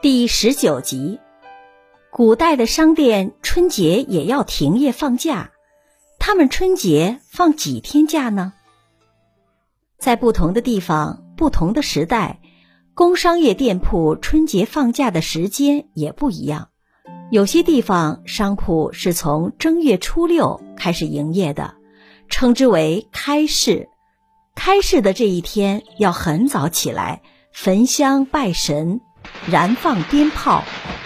第十九集，古代的商店春节也要停业放假，他们春节放几天假呢？在不同的地方、不同的时代，工商业店铺春节放假的时间也不一样。有些地方商铺是从正月初六开始营业的，称之为开市。开市的这一天要很早起来，焚香拜神，燃放鞭炮，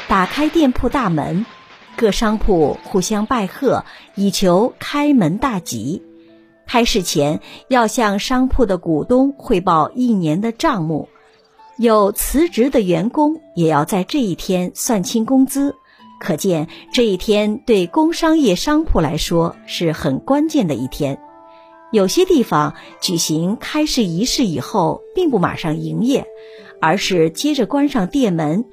打开店铺大门，各商铺互相拜贺，以求开门大吉。开市前要向商铺的股东汇报一年的账目，有辞职的员工也要在这一天算清工资。可见这一天对工商业商铺来说是很关键的一天。有些地方举行开市仪式以后，并不马上营业，而是接着关上店门，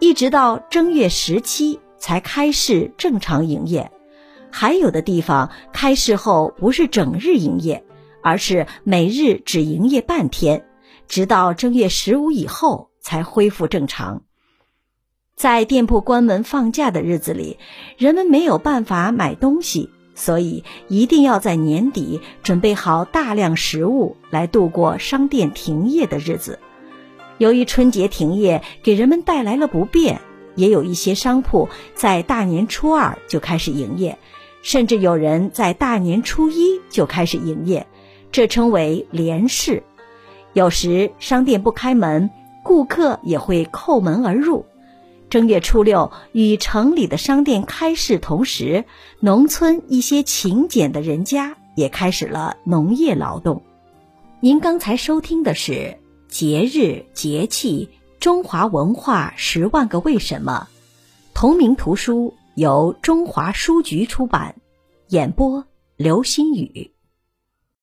一直到正月十七才开市正常营业。还有的地方开市后不是整日营业，而是每日只营业半天，直到正月十五以后才恢复正常。在店铺关门放假的日子里，人们没有办法买东西。所以一定要在年底准备好大量食物来度过商店停业的日子。由于春节停业给人们带来了不便，也有一些商铺在大年初二就开始营业，甚至有人在大年初一就开始营业，这称为连市。有时商店不开门，顾客也会叩门而入。正月初六与城里的商店开市同时，农村一些勤俭的人家也开始了农业劳动。您刚才收听的是《节日节气中华文化十万个为什么》，同名图书由中华书局出版，演播刘新宇。